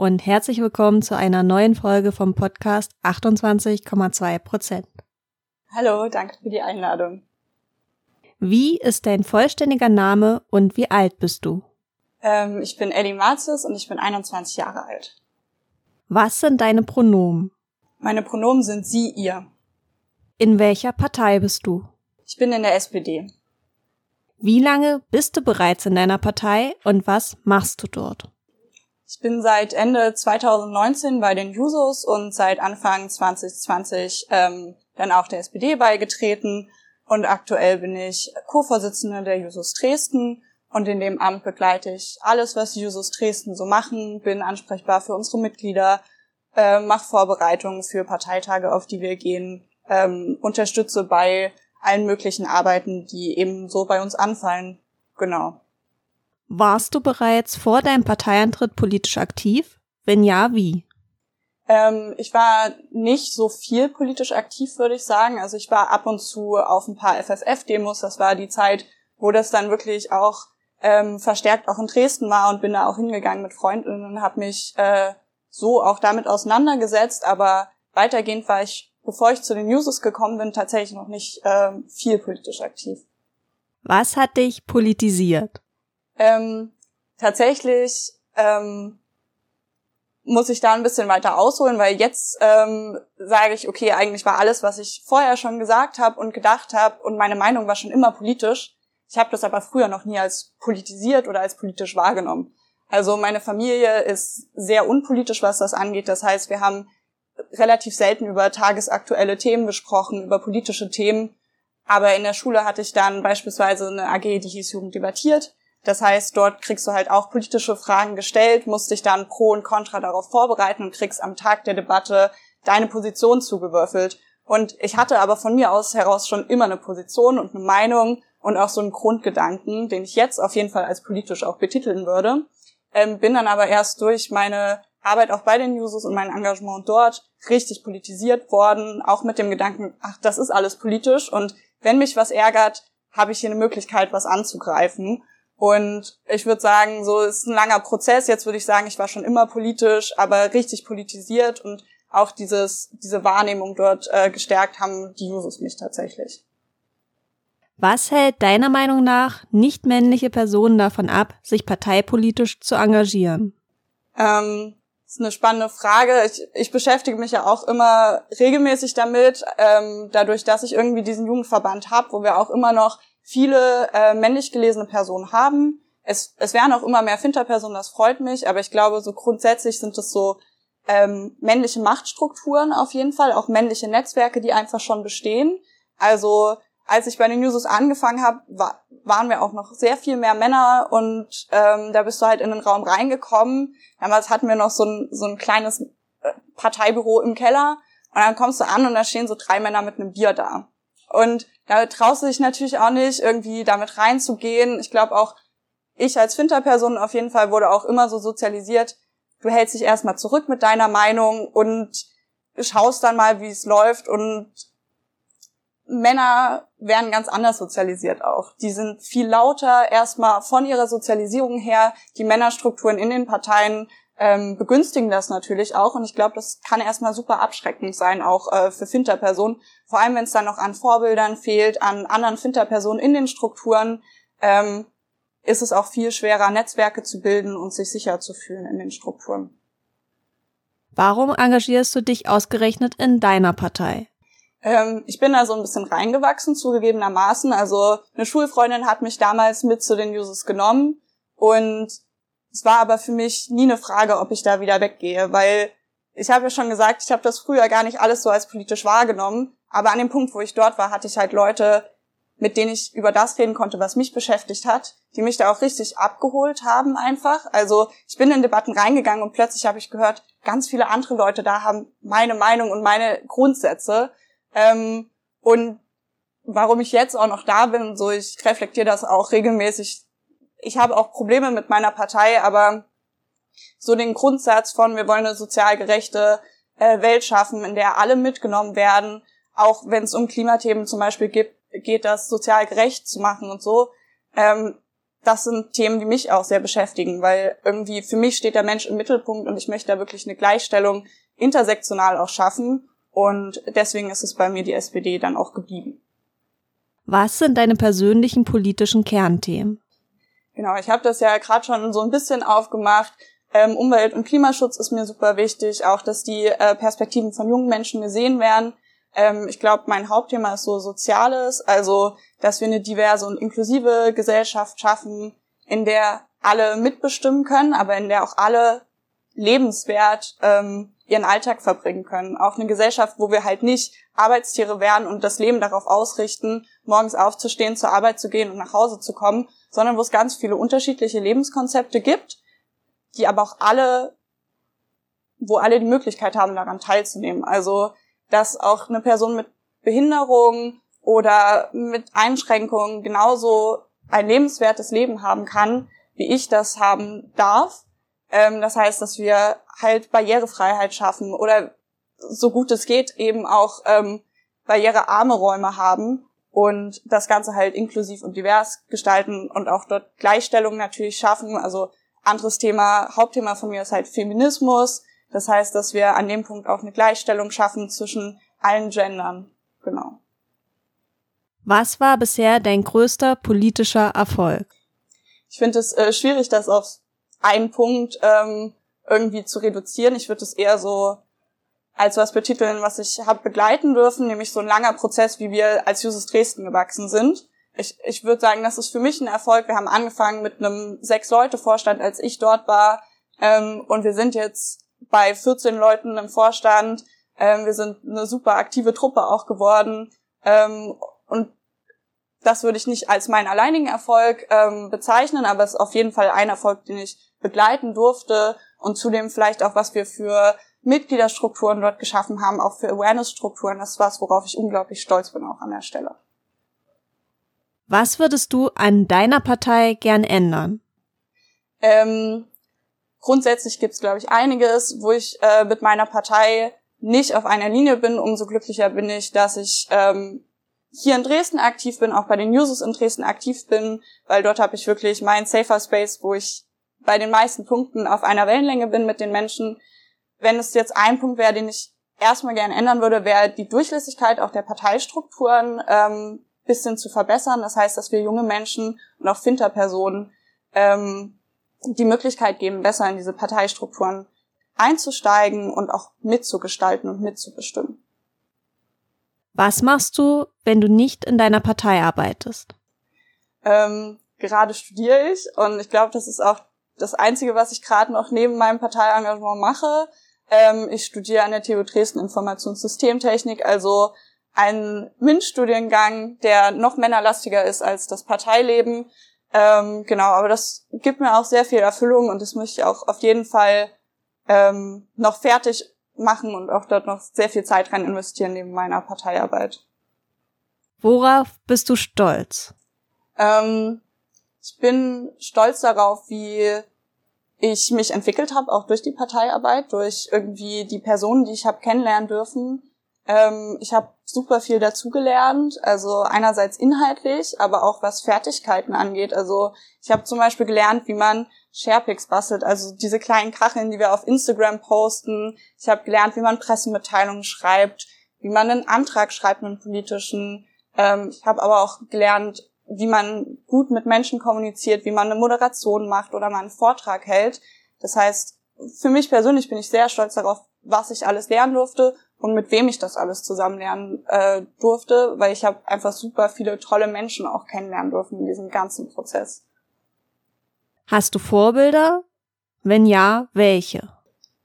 Und herzlich willkommen zu einer neuen Folge vom Podcast 28,2 Prozent. Hallo, danke für die Einladung. Wie ist dein vollständiger Name und wie alt bist du? Ähm, ich bin Ellie Marzis und ich bin 21 Jahre alt. Was sind deine Pronomen? Meine Pronomen sind sie, ihr. In welcher Partei bist du? Ich bin in der SPD. Wie lange bist du bereits in deiner Partei und was machst du dort? Ich bin seit Ende 2019 bei den Jusos und seit Anfang 2020 ähm, dann auch der SPD beigetreten. Und aktuell bin ich Co-Vorsitzende der Jusos Dresden und in dem Amt begleite ich alles, was die Jusos Dresden so machen, bin ansprechbar für unsere Mitglieder, äh, mache Vorbereitungen für Parteitage, auf die wir gehen, ähm, unterstütze bei allen möglichen Arbeiten, die eben so bei uns anfallen. Genau. Warst du bereits vor deinem Parteiantritt politisch aktiv? Wenn ja, wie? Ähm, ich war nicht so viel politisch aktiv, würde ich sagen. Also ich war ab und zu auf ein paar FFF-Demos. Das war die Zeit, wo das dann wirklich auch ähm, verstärkt auch in Dresden war und bin da auch hingegangen mit Freunden und habe mich äh, so auch damit auseinandergesetzt. Aber weitergehend war ich bevor ich zu den Newses gekommen bin, tatsächlich noch nicht äh, viel politisch aktiv. Was hat dich politisiert? Ähm, tatsächlich ähm, muss ich da ein bisschen weiter ausholen, weil jetzt ähm, sage ich, okay, eigentlich war alles, was ich vorher schon gesagt habe und gedacht habe und meine Meinung war schon immer politisch. Ich habe das aber früher noch nie als politisiert oder als politisch wahrgenommen. Also meine Familie ist sehr unpolitisch, was das angeht. Das heißt, wir haben relativ selten über tagesaktuelle Themen gesprochen, über politische Themen. Aber in der Schule hatte ich dann beispielsweise eine AG, die hieß Jugend debattiert. Das heißt, dort kriegst du halt auch politische Fragen gestellt, musst dich dann pro und contra darauf vorbereiten und kriegst am Tag der Debatte deine Position zugewürfelt. Und ich hatte aber von mir aus heraus schon immer eine Position und eine Meinung und auch so einen Grundgedanken, den ich jetzt auf jeden Fall als politisch auch betiteln würde. Ähm, bin dann aber erst durch meine Arbeit auch bei den Users und mein Engagement dort richtig politisiert worden, auch mit dem Gedanken, ach, das ist alles politisch und wenn mich was ärgert, habe ich hier eine Möglichkeit, was anzugreifen. Und ich würde sagen, so ist ein langer Prozess. Jetzt würde ich sagen, ich war schon immer politisch, aber richtig politisiert und auch dieses, diese Wahrnehmung dort äh, gestärkt haben die Users mich tatsächlich. Was hält deiner Meinung nach nicht männliche Personen davon ab, sich parteipolitisch zu engagieren? Ähm, das ist eine spannende Frage. Ich, ich beschäftige mich ja auch immer regelmäßig damit, ähm, dadurch, dass ich irgendwie diesen Jugendverband habe, wo wir auch immer noch viele äh, männlich gelesene Personen haben. Es, es werden auch immer mehr Finterpersonen, das freut mich, aber ich glaube, so grundsätzlich sind es so ähm, männliche Machtstrukturen auf jeden Fall, auch männliche Netzwerke, die einfach schon bestehen. Also als ich bei den Newses angefangen habe, war, waren wir auch noch sehr viel mehr Männer und ähm, da bist du halt in den Raum reingekommen. Damals hatten wir noch so ein, so ein kleines äh, Parteibüro im Keller und dann kommst du an und da stehen so drei Männer mit einem Bier da. Und da traust du dich natürlich auch nicht, irgendwie damit reinzugehen. Ich glaube auch, ich als Finterperson auf jeden Fall wurde auch immer so sozialisiert, du hältst dich erstmal zurück mit deiner Meinung und schaust dann mal, wie es läuft und Männer werden ganz anders sozialisiert auch. Die sind viel lauter erstmal von ihrer Sozialisierung her. Die Männerstrukturen in den Parteien ähm, begünstigen das natürlich auch. Und ich glaube, das kann erstmal super abschreckend sein, auch äh, für Finterpersonen. Vor allem, wenn es dann noch an Vorbildern fehlt, an anderen Finterpersonen in den Strukturen, ähm, ist es auch viel schwerer, Netzwerke zu bilden und sich sicher zu fühlen in den Strukturen. Warum engagierst du dich ausgerechnet in deiner Partei? Ähm, ich bin da so ein bisschen reingewachsen, zugegebenermaßen. Also eine Schulfreundin hat mich damals mit zu den Users genommen und es war aber für mich nie eine Frage, ob ich da wieder weggehe, weil ich habe ja schon gesagt, ich habe das früher gar nicht alles so als politisch wahrgenommen, aber an dem Punkt, wo ich dort war, hatte ich halt Leute, mit denen ich über das reden konnte, was mich beschäftigt hat, die mich da auch richtig abgeholt haben einfach. Also ich bin in Debatten reingegangen und plötzlich habe ich gehört, ganz viele andere Leute da haben meine Meinung und meine Grundsätze ähm, und warum ich jetzt auch noch da bin, so ich reflektiere das auch regelmäßig. Ich habe auch Probleme mit meiner Partei, aber so den Grundsatz von wir wollen eine sozial gerechte äh, Welt schaffen, in der alle mitgenommen werden, auch wenn es um Klimathemen zum Beispiel gibt, geht, das sozial gerecht zu machen und so. Ähm, das sind Themen, die mich auch sehr beschäftigen, weil irgendwie für mich steht der Mensch im Mittelpunkt und ich möchte da wirklich eine Gleichstellung intersektional auch schaffen. Und deswegen ist es bei mir die SPD dann auch geblieben. Was sind deine persönlichen politischen Kernthemen? Genau, ich habe das ja gerade schon so ein bisschen aufgemacht. Ähm, Umwelt- und Klimaschutz ist mir super wichtig, auch dass die äh, Perspektiven von jungen Menschen gesehen werden. Ähm, ich glaube, mein Hauptthema ist so Soziales, also dass wir eine diverse und inklusive Gesellschaft schaffen, in der alle mitbestimmen können, aber in der auch alle lebenswert ähm, ihren Alltag verbringen können. Auch eine Gesellschaft, wo wir halt nicht Arbeitstiere werden und das Leben darauf ausrichten, morgens aufzustehen, zur Arbeit zu gehen und nach Hause zu kommen, sondern wo es ganz viele unterschiedliche Lebenskonzepte gibt, die aber auch alle, wo alle die Möglichkeit haben, daran teilzunehmen. Also, dass auch eine Person mit Behinderung oder mit Einschränkungen genauso ein lebenswertes Leben haben kann, wie ich das haben darf. Ähm, das heißt, dass wir halt Barrierefreiheit schaffen oder so gut es geht eben auch ähm, barrierearme Räume haben und das Ganze halt inklusiv und divers gestalten und auch dort Gleichstellung natürlich schaffen. Also anderes Thema, Hauptthema von mir ist halt Feminismus. Das heißt, dass wir an dem Punkt auch eine Gleichstellung schaffen zwischen allen Gendern. Genau. Was war bisher dein größter politischer Erfolg? Ich finde es äh, schwierig, das auf einen Punkt ähm, irgendwie zu reduzieren. Ich würde es eher so als was betiteln, was ich habe begleiten dürfen, nämlich so ein langer Prozess, wie wir als Jusos Dresden gewachsen sind. Ich, ich würde sagen, das ist für mich ein Erfolg. Wir haben angefangen mit einem Sechs-Leute-Vorstand, als ich dort war. Ähm, und wir sind jetzt bei 14 Leuten im Vorstand. Ähm, wir sind eine super aktive Truppe auch geworden. Ähm, und das würde ich nicht als meinen alleinigen Erfolg ähm, bezeichnen, aber es ist auf jeden Fall ein Erfolg, den ich begleiten durfte und zudem vielleicht auch, was wir für Mitgliederstrukturen dort geschaffen haben, auch für Awareness-Strukturen. Das ist was, worauf ich unglaublich stolz bin auch an der Stelle. Was würdest du an deiner Partei gern ändern? Ähm, grundsätzlich gibt es, glaube ich, einiges, wo ich äh, mit meiner Partei nicht auf einer Linie bin. Umso glücklicher bin ich, dass ich ähm, hier in Dresden aktiv bin, auch bei den Users in Dresden aktiv bin, weil dort habe ich wirklich meinen Safer Space, wo ich bei den meisten Punkten auf einer Wellenlänge bin mit den Menschen. Wenn es jetzt ein Punkt wäre, den ich erstmal gerne ändern würde, wäre die Durchlässigkeit auch der Parteistrukturen ähm, bisschen zu verbessern. Das heißt, dass wir junge Menschen und auch Finterpersonen ähm, die Möglichkeit geben, besser in diese Parteistrukturen einzusteigen und auch mitzugestalten und mitzubestimmen. Was machst du, wenn du nicht in deiner Partei arbeitest? Ähm, gerade studiere ich und ich glaube, das ist auch das Einzige, was ich gerade noch neben meinem Parteiengagement mache. Ähm, ich studiere an der TU Dresden Informationssystemtechnik, also einen MINT-Studiengang, der noch männerlastiger ist als das Parteileben. Ähm, genau, aber das gibt mir auch sehr viel Erfüllung und das möchte ich auch auf jeden Fall ähm, noch fertig machen und auch dort noch sehr viel Zeit rein investieren neben meiner Parteiarbeit. Worauf bist du stolz? Ähm, ich bin stolz darauf, wie ich mich entwickelt habe, auch durch die Parteiarbeit, durch irgendwie die Personen, die ich habe kennenlernen dürfen. Ähm, ich habe super viel dazugelernt, also einerseits inhaltlich, aber auch was Fertigkeiten angeht. Also ich habe zum Beispiel gelernt, wie man Sharepics bastelt, also diese kleinen Kacheln, die wir auf Instagram posten. Ich habe gelernt, wie man Pressemitteilungen schreibt, wie man einen Antrag schreibt, einen politischen. Ähm, ich habe aber auch gelernt, wie man gut mit Menschen kommuniziert, wie man eine Moderation macht oder mal einen Vortrag hält. Das heißt, für mich persönlich bin ich sehr stolz darauf, was ich alles lernen durfte und mit wem ich das alles zusammen lernen äh, durfte, weil ich habe einfach super viele tolle Menschen auch kennenlernen dürfen in diesem ganzen Prozess. Hast du Vorbilder? Wenn ja, welche?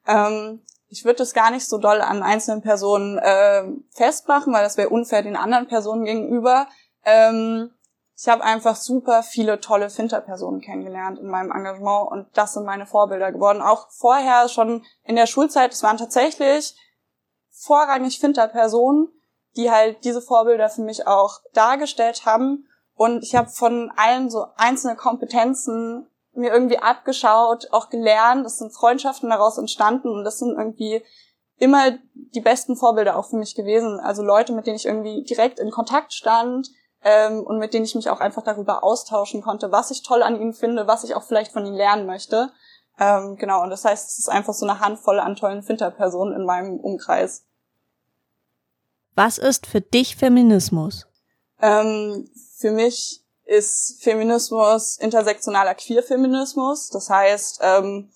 Ähm, ich würde es gar nicht so doll an einzelnen Personen äh, festmachen, weil das wäre unfair den anderen Personen gegenüber. Ähm, ich habe einfach super viele tolle Finterpersonen kennengelernt in meinem Engagement und das sind meine Vorbilder geworden. Auch vorher schon in der Schulzeit, es waren tatsächlich vorrangig Finterpersonen, die halt diese Vorbilder für mich auch dargestellt haben. Und ich habe von allen so einzelne Kompetenzen mir irgendwie abgeschaut, auch gelernt. Es sind Freundschaften daraus entstanden und das sind irgendwie immer die besten Vorbilder auch für mich gewesen. Also Leute, mit denen ich irgendwie direkt in Kontakt stand, ähm, und mit denen ich mich auch einfach darüber austauschen konnte, was ich toll an ihnen finde, was ich auch vielleicht von ihnen lernen möchte. Ähm, genau, und das heißt, es ist einfach so eine Handvoll an tollen Finterpersonen in meinem Umkreis. Was ist für dich Feminismus? Ähm, für mich ist Feminismus intersektionaler Queerfeminismus. Das heißt, ähm,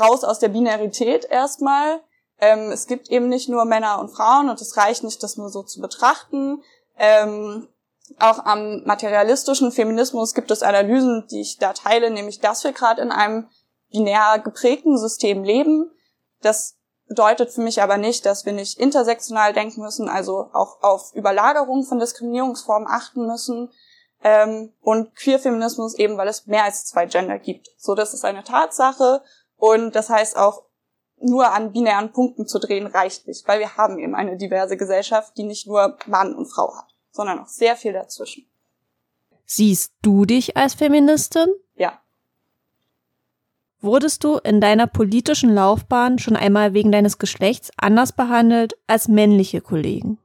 raus aus der Binarität erstmal. Ähm, es gibt eben nicht nur Männer und Frauen und es reicht nicht, das nur so zu betrachten. Ähm, auch am materialistischen Feminismus gibt es Analysen, die ich da teile, nämlich dass wir gerade in einem binär geprägten System leben. Das bedeutet für mich aber nicht, dass wir nicht intersektional denken müssen, also auch auf Überlagerung von Diskriminierungsformen achten müssen. Ähm, und Queerfeminismus eben, weil es mehr als zwei Gender gibt. So, das ist eine Tatsache. Und das heißt auch, nur an binären Punkten zu drehen reicht nicht, weil wir haben eben eine diverse Gesellschaft, die nicht nur Mann und Frau hat, sondern auch sehr viel dazwischen. Siehst du dich als Feministin? Ja. Wurdest du in deiner politischen Laufbahn schon einmal wegen deines Geschlechts anders behandelt als männliche Kollegen?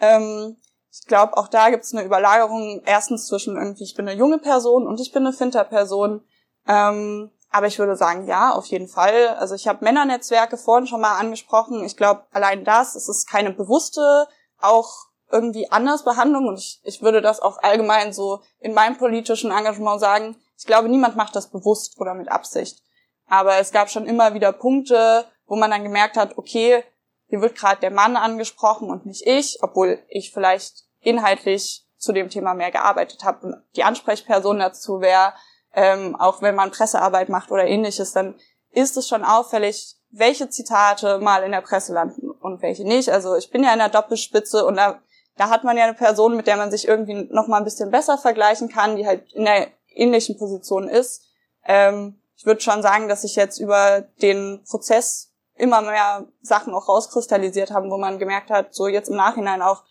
Ähm, ich glaube, auch da gibt es eine Überlagerung. Erstens zwischen irgendwie, ich bin eine junge Person und ich bin eine Finterperson. Ähm, aber ich würde sagen, ja, auf jeden Fall. Also ich habe Männernetzwerke vorhin schon mal angesprochen. Ich glaube, allein das, es ist keine bewusste, auch irgendwie anders Behandlung. Und ich, ich würde das auch allgemein so in meinem politischen Engagement sagen. Ich glaube, niemand macht das bewusst oder mit Absicht. Aber es gab schon immer wieder Punkte, wo man dann gemerkt hat, okay, hier wird gerade der Mann angesprochen und nicht ich, obwohl ich vielleicht inhaltlich zu dem Thema mehr gearbeitet habe und die Ansprechperson dazu wäre ähm, auch wenn man Pressearbeit macht oder ähnliches, dann ist es schon auffällig, welche Zitate mal in der Presse landen und welche nicht. Also ich bin ja in der Doppelspitze und da, da hat man ja eine Person, mit der man sich irgendwie noch mal ein bisschen besser vergleichen kann, die halt in der ähnlichen Position ist. Ähm, ich würde schon sagen, dass sich jetzt über den Prozess immer mehr Sachen auch rauskristallisiert haben, wo man gemerkt hat, so jetzt im Nachhinein auch,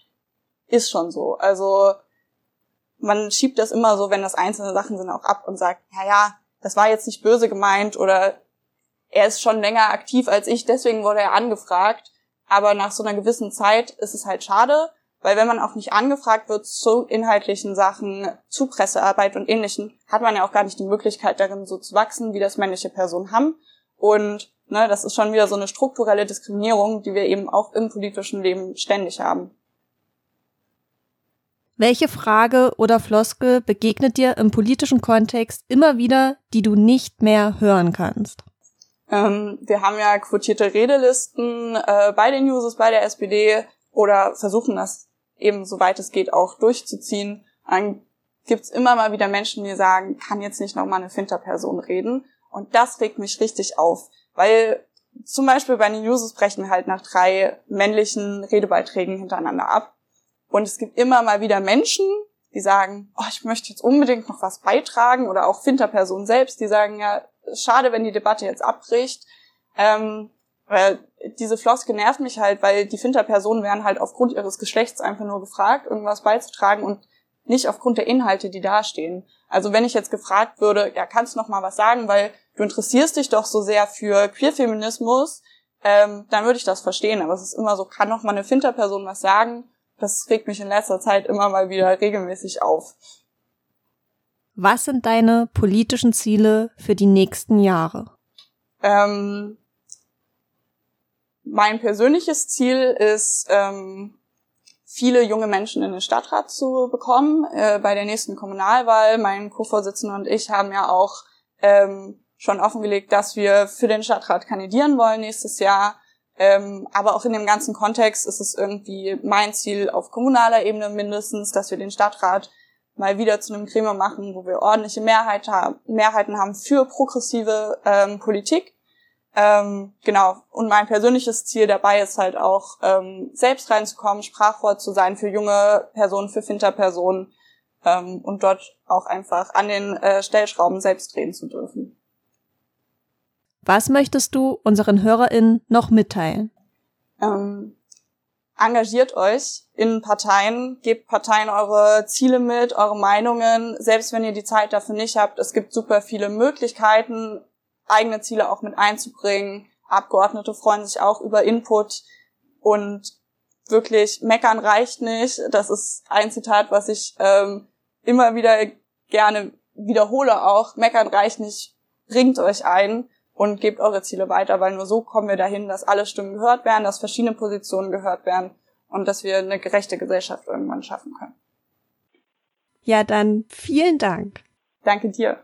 ist schon so. Also man schiebt das immer so, wenn das einzelne Sachen sind, auch ab und sagt, ja, ja, das war jetzt nicht böse gemeint oder er ist schon länger aktiv als ich, deswegen wurde er angefragt. Aber nach so einer gewissen Zeit ist es halt schade, weil wenn man auch nicht angefragt wird zu inhaltlichen Sachen, zu Pressearbeit und ähnlichen, hat man ja auch gar nicht die Möglichkeit darin so zu wachsen, wie das männliche Personen haben. Und ne, das ist schon wieder so eine strukturelle Diskriminierung, die wir eben auch im politischen Leben ständig haben. Welche Frage oder Floskel begegnet dir im politischen Kontext immer wieder, die du nicht mehr hören kannst? Ähm, wir haben ja quotierte Redelisten äh, bei den Users, bei der SPD oder versuchen das eben, soweit es geht, auch durchzuziehen. Dann gibt's immer mal wieder Menschen, die sagen, kann jetzt nicht nochmal eine Finterperson reden. Und das regt mich richtig auf, weil zum Beispiel bei den Users brechen wir halt nach drei männlichen Redebeiträgen hintereinander ab. Und es gibt immer mal wieder Menschen, die sagen, oh, ich möchte jetzt unbedingt noch was beitragen oder auch Finterpersonen selbst, die sagen, ja, schade, wenn die Debatte jetzt abbricht. Ähm, weil diese Floske nervt mich halt, weil die Finterpersonen werden halt aufgrund ihres Geschlechts einfach nur gefragt, irgendwas beizutragen und nicht aufgrund der Inhalte, die dastehen. Also wenn ich jetzt gefragt würde, ja, kannst du noch mal was sagen, weil du interessierst dich doch so sehr für Queerfeminismus, ähm, dann würde ich das verstehen. Aber es ist immer so, kann noch mal eine Finterperson was sagen? Das regt mich in letzter Zeit immer mal wieder regelmäßig auf. Was sind deine politischen Ziele für die nächsten Jahre? Ähm, mein persönliches Ziel ist, ähm, viele junge Menschen in den Stadtrat zu bekommen. Äh, bei der nächsten Kommunalwahl, mein Co-Vorsitzender und ich haben ja auch ähm, schon offengelegt, dass wir für den Stadtrat kandidieren wollen nächstes Jahr. Ähm, aber auch in dem ganzen Kontext ist es irgendwie mein Ziel auf kommunaler Ebene mindestens, dass wir den Stadtrat mal wieder zu einem Gremium machen, wo wir ordentliche Mehrheit haben, Mehrheiten haben für progressive ähm, Politik. Ähm, genau. Und mein persönliches Ziel dabei ist halt auch, ähm, selbst reinzukommen, Sprachrohr zu sein für junge Personen, für Finterpersonen ähm, und dort auch einfach an den äh, Stellschrauben selbst drehen zu dürfen. Was möchtest du unseren HörerInnen noch mitteilen? Ähm, engagiert euch in Parteien, gebt Parteien eure Ziele mit, eure Meinungen, selbst wenn ihr die Zeit dafür nicht habt. Es gibt super viele Möglichkeiten, eigene Ziele auch mit einzubringen. Abgeordnete freuen sich auch über Input und wirklich, meckern reicht nicht. Das ist ein Zitat, was ich ähm, immer wieder gerne wiederhole auch. Meckern reicht nicht, bringt euch ein und gebt eure Ziele weiter, weil nur so kommen wir dahin, dass alle Stimmen gehört werden, dass verschiedene Positionen gehört werden und dass wir eine gerechte Gesellschaft irgendwann schaffen können. Ja, dann vielen Dank. Danke dir.